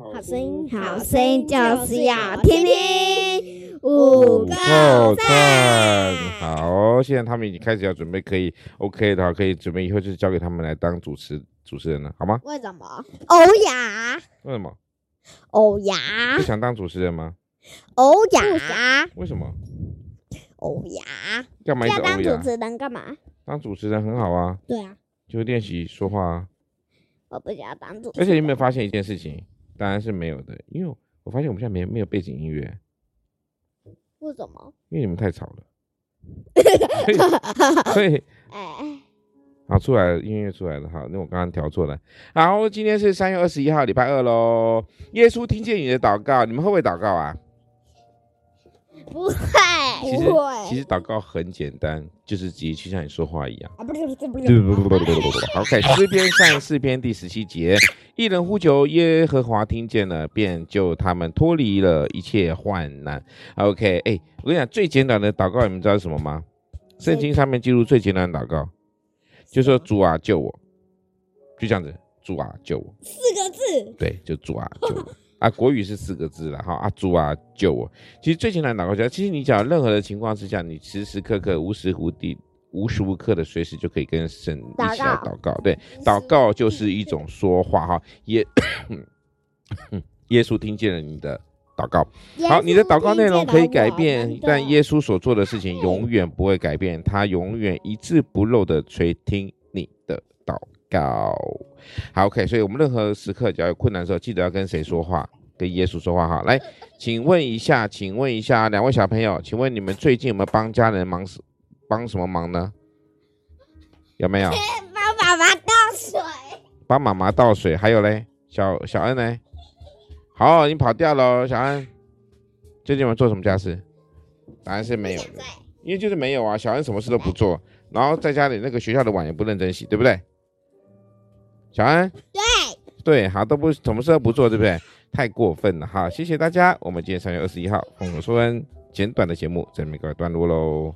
好声音，好声音就是要听听。五个赞，好，现在他们已经开始要准备，可以 OK 的话，可以准备以后就交给他们来当主持主持人了，好吗？为什么？欧雅？为什么？欧雅？不想当主持人吗？欧雅？为什么？欧雅？干嘛一直？当主持人干嘛？当主持人很好啊。对啊。就练习说话啊。我不想当主持人。而且你有没有发现一件事情？当然是没有的，因为我发现我们现在没没有背景音乐。为什么？因为你们太吵了，所以，哎，好，出来了，音乐出来了，好，那我刚刚调错了。好，今天是三月二十一号，礼拜二喽。耶稣听见你的祷告，你们会不会祷告啊？不会，其实不会。其实祷告很简单，就是直接去像你说话一样。啊，不是不是不是。对不不不不不不不。OK，诗篇三十四篇第十七节，一人呼求耶和华，听见了，便救他们脱离了一切患难。OK，哎、欸，我跟你讲，最简短的祷告，你们知道是什么吗？圣经上面记录最简单的祷告，就说主啊救我，就这样子，主啊救我，四个字。对，就主啊救我。啊，国语是四个字了哈。啊，主啊，救我！其实最简单的祷告，其实你讲任何的情况之下，你时时刻刻、无时无地、无时无刻的随时就可以跟神一起来祷告。对，祷告就是一种说话哈。耶，耶稣听见了你的祷告。好，你的祷告内容可以改变，但耶稣所做的事情永远不会改变，他永远一字不漏的垂听你的祷告。好，OK，所以我们任何时刻，只要有困难的时候，记得要跟谁说话？跟耶稣说话哈。来，请问一下，请问一下两位小朋友，请问你们最近有没有帮家人忙帮什么忙呢？有没有？帮妈妈倒水。帮妈妈倒水，还有嘞，小小恩呢？好，你跑掉了，小恩。最近有没有做什么家事？答案是没有的，因为就是没有啊。小恩什么事都不做，然后在家里那个学校的碗也不认真洗，对不对？小恩，对对，好，都不什么事都不做，对不对？太过分了，哈，谢谢大家，我们今天三月二十一号丰禾硕恩简短的节目，在这边告一段落喽。